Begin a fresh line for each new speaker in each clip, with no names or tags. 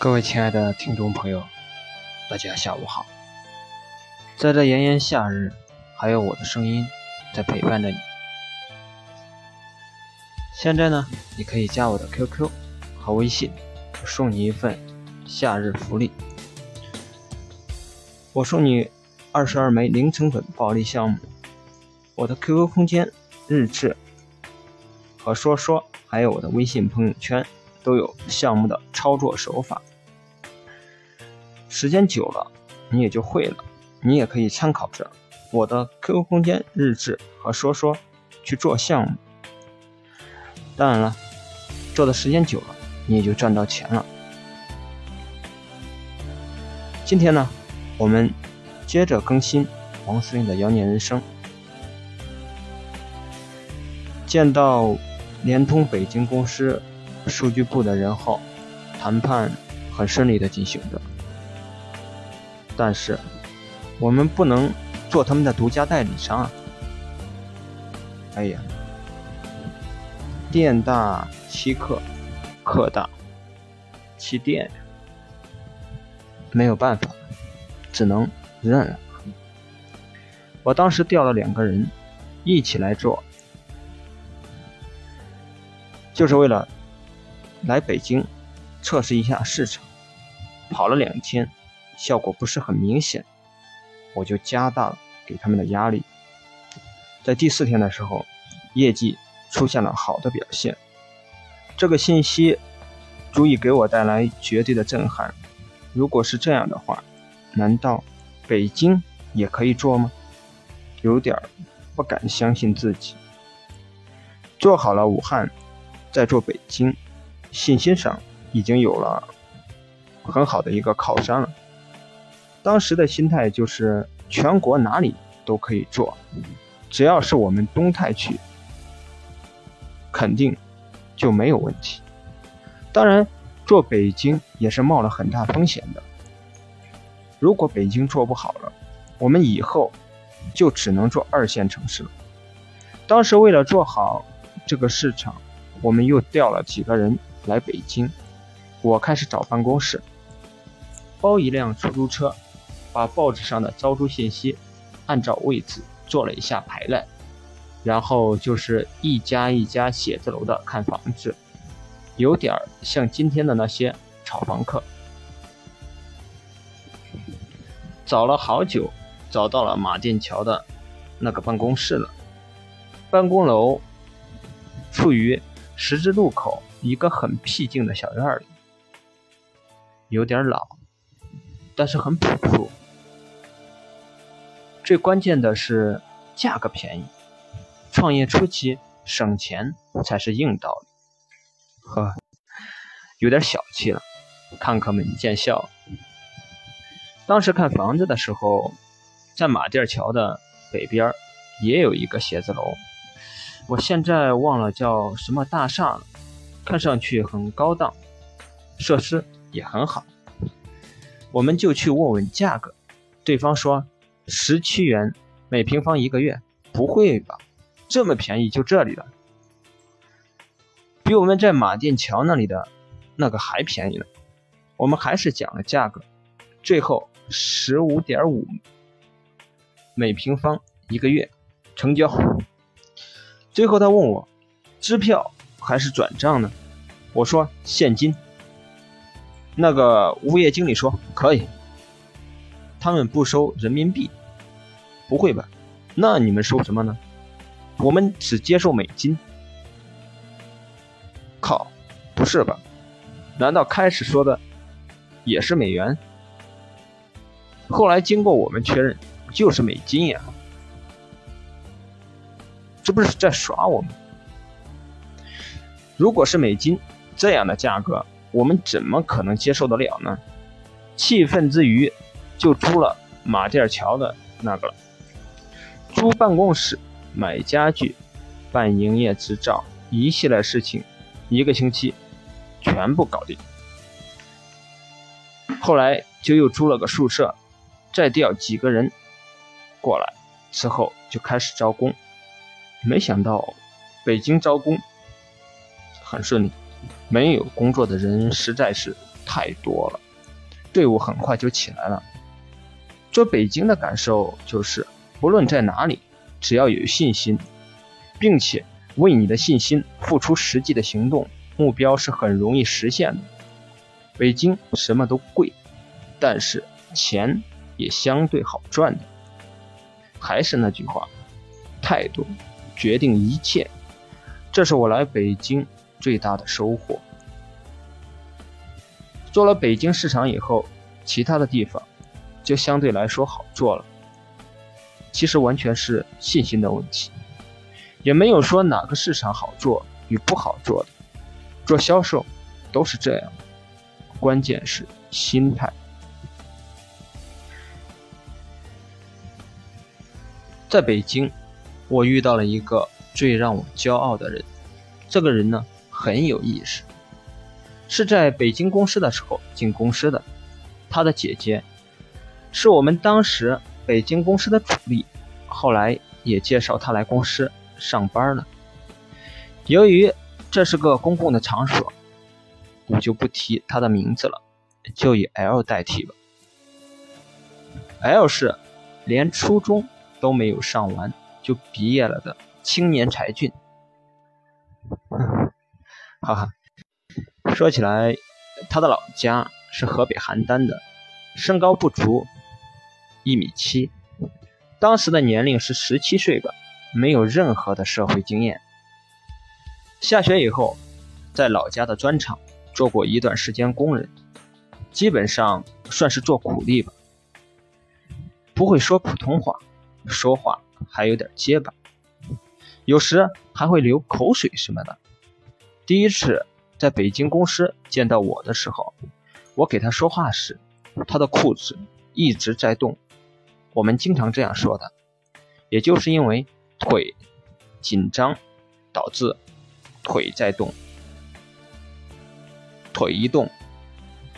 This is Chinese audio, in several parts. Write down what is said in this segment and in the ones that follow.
各位亲爱的听众朋友，大家下午好。在这炎炎夏日，还有我的声音在陪伴着你。现在呢，你可以加我的 QQ 和微信，我送你一份夏日福利。我送你二十二枚零成本暴利项目。我的 QQ 空间、日志和说说，还有我的微信朋友圈。都有项目的操作手法，时间久了你也就会了。你也可以参考着我的 QQ 空间日志和说说去做项目。当然了，做的时间久了，你也就赚到钱了。今天呢，我们接着更新王司令的妖孽人生，见到联通北京公司。数据部的人后，谈判很顺利的进行着，但是我们不能做他们的独家代理商啊！哎呀，店大欺客，客大欺店，没有办法，只能认了。我当时调了两个人一起来做，就是为了。来北京测试一下市场，跑了两天，效果不是很明显，我就加大了给他们的压力。在第四天的时候，业绩出现了好的表现，这个信息足以给我带来绝对的震撼。如果是这样的话，难道北京也可以做吗？有点不敢相信自己。做好了武汉，再做北京。信心上已经有了很好的一个靠山了。当时的心态就是全国哪里都可以做，只要是我们东泰区，肯定就没有问题。当然，做北京也是冒了很大风险的。如果北京做不好了，我们以后就只能做二线城市了。当时为了做好这个市场，我们又调了几个人。来北京，我开始找办公室，包一辆出租车，把报纸上的招租信息按照位置做了一下排列，然后就是一家一家写字楼的看房子，有点像今天的那些炒房客。找了好久，找到了马甸桥的那个办公室了。办公楼处于十字路口。一个很僻静的小院里，有点老，但是很朴素。最关键的是价格便宜，创业初期省钱才是硬道理。呵，有点小气了，看客们见笑。当时看房子的时候，在马甸桥的北边也有一个写字楼，我现在忘了叫什么大厦了。看上去很高档，设施也很好，我们就去问问价格。对方说十七元每平方一个月，不会吧？这么便宜就这里了？比我们在马甸桥那里的那个还便宜呢。我们还是讲了价格，最后十五点五每平方一个月，成交。最后他问我支票。还是转账呢？我说现金。那个物业经理说可以，他们不收人民币。不会吧？那你们收什么呢？我们只接受美金。靠，不是吧？难道开始说的也是美元？后来经过我们确认，就是美金呀。这不是在耍我们？如果是美金这样的价格，我们怎么可能接受得了呢？气愤之余，就租了马甸桥的那个了。租办公室、买家具、办营业执照一系列事情，一个星期全部搞定。后来就又租了个宿舍，再调几个人过来，之后就开始招工。没想到北京招工。很顺利，没有工作的人实在是太多了，队伍很快就起来了。做北京的感受就是，不论在哪里，只要有信心，并且为你的信心付出实际的行动，目标是很容易实现的。北京什么都贵，但是钱也相对好赚的。还是那句话，态度决定一切。这是我来北京最大的收获。做了北京市场以后，其他的地方就相对来说好做了。其实完全是信心的问题，也没有说哪个市场好做与不好做的。做销售都是这样，关键是心态。在北京，我遇到了一个。最让我骄傲的人，这个人呢很有意思，是在北京公司的时候进公司的。他的姐姐是我们当时北京公司的主力，后来也介绍他来公司上班了。由于这是个公共的场所，我就不提他的名字了，就以 L 代替吧。L 是连初中都没有上完就毕业了的。青年才俊，哈哈。说起来，他的老家是河北邯郸的，身高不足一米七，当时的年龄是十七岁吧，没有任何的社会经验。下学以后，在老家的砖厂做过一段时间工人，基本上算是做苦力吧。不会说普通话，说话还有点结巴。有时还会流口水什么的。第一次在北京公司见到我的时候，我给他说话时，他的裤子一直在动。我们经常这样说的，也就是因为腿紧张导致腿在动，腿一动，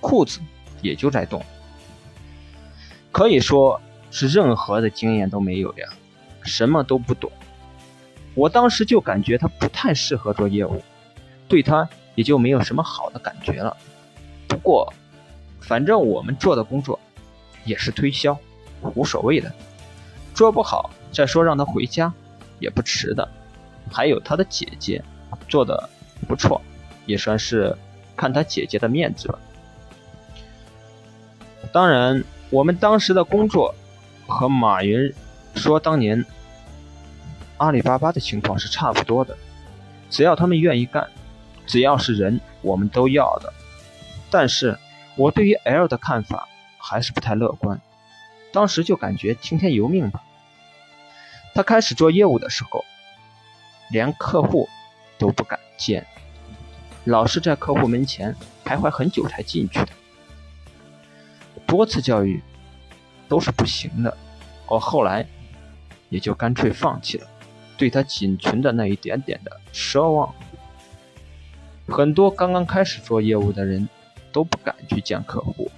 裤子也就在动。可以说是任何的经验都没有呀，什么都不懂。我当时就感觉他不太适合做业务，对他也就没有什么好的感觉了。不过，反正我们做的工作也是推销，无所谓的。做不好再说，让他回家也不迟的。还有他的姐姐做的不错，也算是看他姐姐的面子吧。当然，我们当时的工作和马云说当年。阿里巴巴的情况是差不多的，只要他们愿意干，只要是人，我们都要的。但是我对于 L 的看法还是不太乐观，当时就感觉听天由命吧。他开始做业务的时候，连客户都不敢见，老是在客户门前徘徊很久才进去的。多次教育都是不行的，我后来也就干脆放弃了。对他仅存的那一点点的奢望，很多刚刚开始做业务的人都不敢去见客户，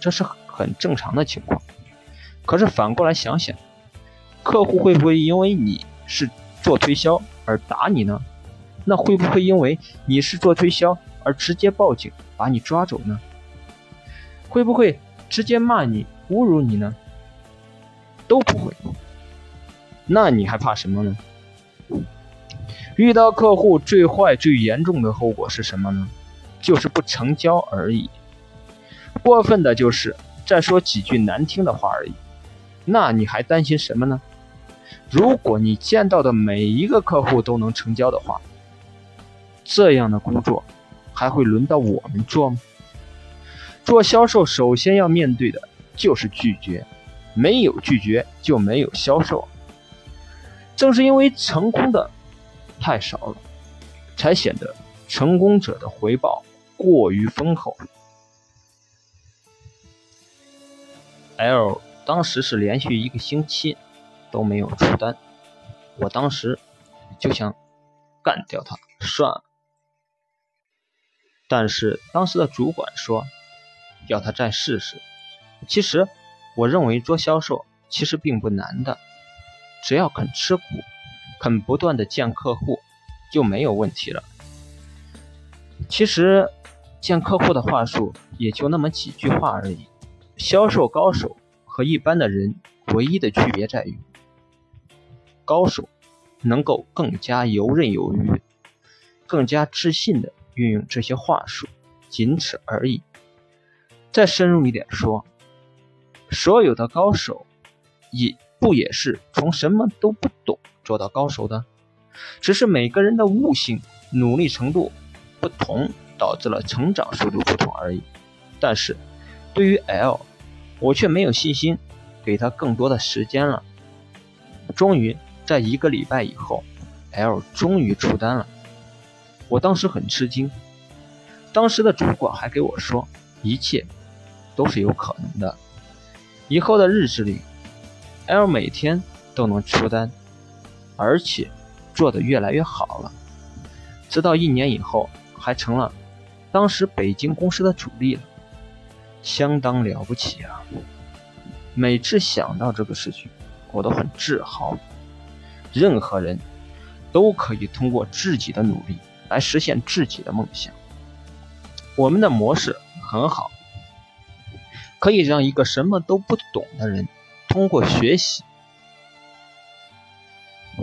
这是很正常的情况。可是反过来想想，客户会不会因为你是做推销而打你呢？那会不会因为你是做推销而直接报警把你抓走呢？会不会直接骂你、侮辱你呢？都不会。那你还怕什么呢？遇到客户最坏、最严重的后果是什么呢？就是不成交而已。过分的就是再说几句难听的话而已。那你还担心什么呢？如果你见到的每一个客户都能成交的话，这样的工作还会轮到我们做吗？做销售首先要面对的就是拒绝，没有拒绝就没有销售。正是因为成功的太少了，才显得成功者的回报过于丰厚。L 当时是连续一个星期都没有出单，我当时就想干掉他算了。但是当时的主管说要他再试试。其实我认为做销售其实并不难的。只要肯吃苦，肯不断的见客户，就没有问题了。其实见客户的话术也就那么几句话而已。销售高手和一般的人唯一的区别在于，高手能够更加游刃有余、更加自信的运用这些话术，仅此而已。再深入一点说，所有的高手也不也是从什么都不懂做到高手的，只是每个人的悟性、努力程度不同，导致了成长速度不同而已。但是，对于 L，我却没有信心给他更多的时间了。终于在一个礼拜以后，L 终于出单了。我当时很吃惊，当时的主管还给我说，一切都是有可能的。以后的日子里，L 每天都能出单，而且做得越来越好了。直到一年以后，还成了当时北京公司的主力了，相当了不起啊！每次想到这个事情，我都很自豪。任何人都可以通过自己的努力来实现自己的梦想。我们的模式很好。可以让一个什么都不懂的人通过学习，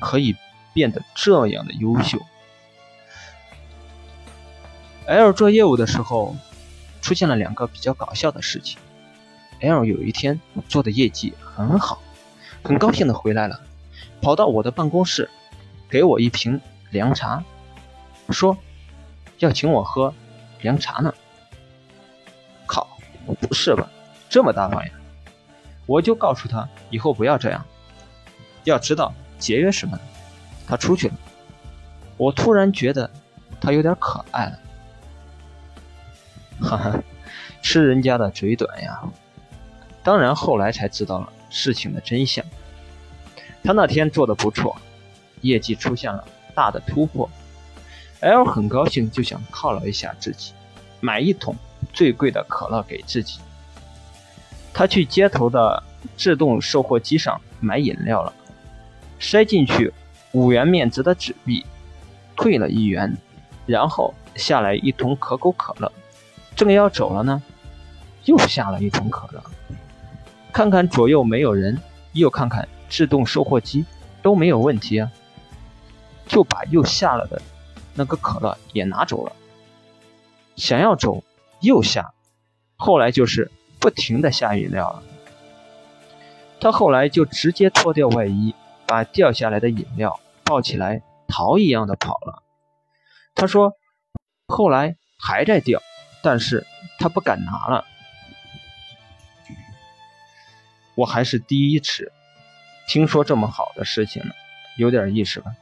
可以变得这样的优秀。L 做业务的时候，出现了两个比较搞笑的事情。L 有一天做的业绩很好，很高兴的回来了，跑到我的办公室，给我一瓶凉茶，说要请我喝凉茶呢。靠，不是吧？这么大方呀！我就告诉他以后不要这样，要知道节约什么。他出去了，我突然觉得他有点可爱了。哈哈，吃人家的嘴短呀！当然后来才知道了事情的真相。他那天做的不错，业绩出现了大的突破。L 很高兴，就想犒劳一下自己，买一桶最贵的可乐给自己。他去街头的自动售货机上买饮料了，塞进去五元面值的纸币，退了一元，然后下来一桶可口可乐，正要走了呢，又下了一桶可乐，看看左右没有人，又看看自动售货机都没有问题啊，就把又下了的那个可乐也拿走了，想要走又下，后来就是。不停的下饮料，他后来就直接脱掉外衣，把掉下来的饮料抱起来，逃一样的跑了。他说，后来还在掉，但是他不敢拿了。我还是第一次听说这么好的事情呢，有点意思吧？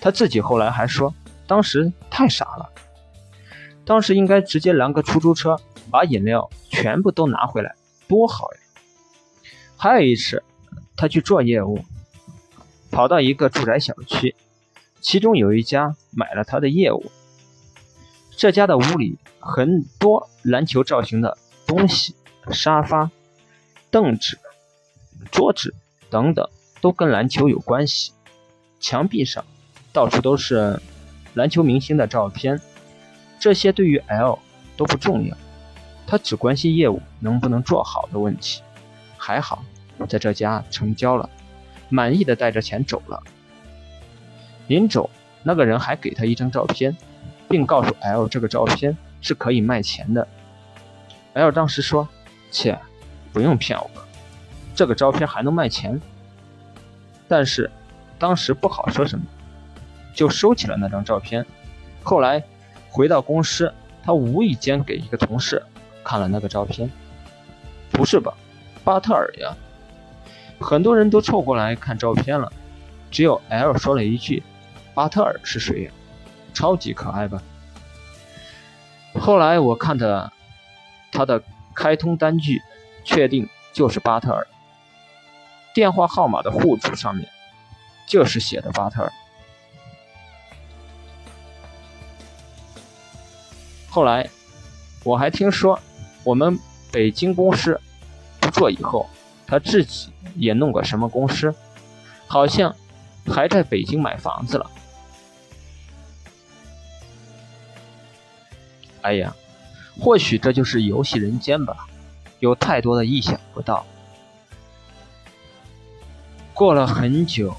他自己后来还说，当时太傻了，当时应该直接拦个出租车。把饮料全部都拿回来，多好呀！还有一次，他去做业务，跑到一个住宅小区，其中有一家买了他的业务。这家的屋里很多篮球造型的东西，沙发、凳子、桌子等等，都跟篮球有关系。墙壁上到处都是篮球明星的照片，这些对于 L 都不重要。他只关心业务能不能做好的问题，还好在这家成交了，满意的带着钱走了。临走，那个人还给他一张照片，并告诉 L 这个照片是可以卖钱的。L 当时说：“切，不用骗我，这个照片还能卖钱。”但是当时不好说什么，就收起了那张照片。后来回到公司，他无意间给一个同事。看了那个照片，不是吧，巴特尔呀！很多人都凑过来看照片了，只有 L 说了一句：“巴特尔是谁呀？”超级可爱吧？后来我看的他的开通单据，确定就是巴特尔，电话号码的户主上面就是写的巴特尔。后来我还听说。我们北京公司不做以后，他自己也弄个什么公司，好像还在北京买房子了。哎呀，或许这就是游戏人间吧，有太多的意想不到。过了很久，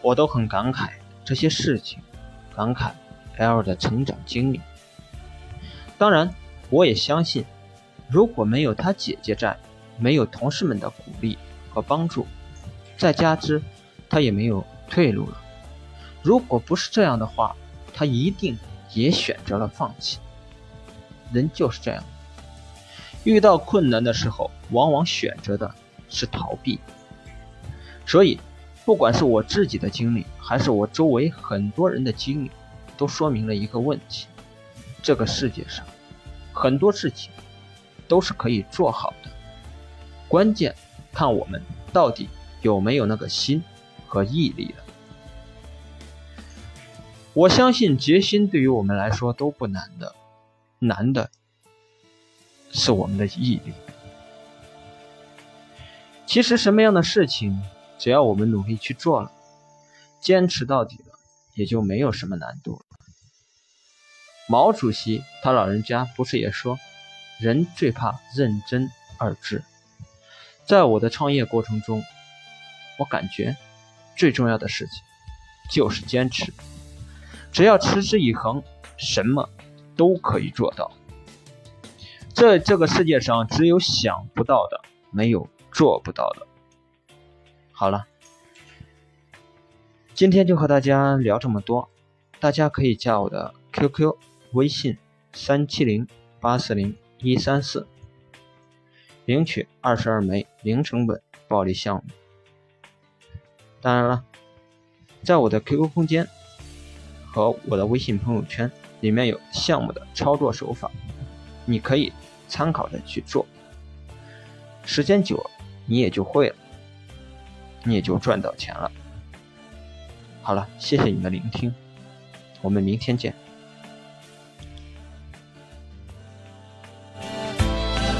我都很感慨这些事情，感慨 L 的成长经历。当然，我也相信，如果没有他姐姐在，没有同事们的鼓励和帮助，再加之他也没有退路了。如果不是这样的话，他一定也选择了放弃。人就是这样，遇到困难的时候，往往选择的是逃避。所以，不管是我自己的经历，还是我周围很多人的经历，都说明了一个问题：这个世界上，很多事情都是可以做好的，关键看我们到底有没有那个心和毅力了。我相信决心对于我们来说都不难的，难的是我们的毅力。其实什么样的事情？只要我们努力去做了，坚持到底了，也就没有什么难度了。毛主席他老人家不是也说，人最怕认真二字。在我的创业过程中，我感觉最重要的事情就是坚持。只要持之以恒，什么都可以做到。这这个世界上只有想不到的，没有做不到的。好了，今天就和大家聊这么多。大家可以加我的 QQ 微信三七零八四零一三四，领取二十二枚零成本暴力项目。当然了，在我的 QQ 空间和我的微信朋友圈里面有项目的操作手法，你可以参考着去做。时间久了，你也就会了。你也就赚到钱了。好了，谢谢你的聆听，我们明天见。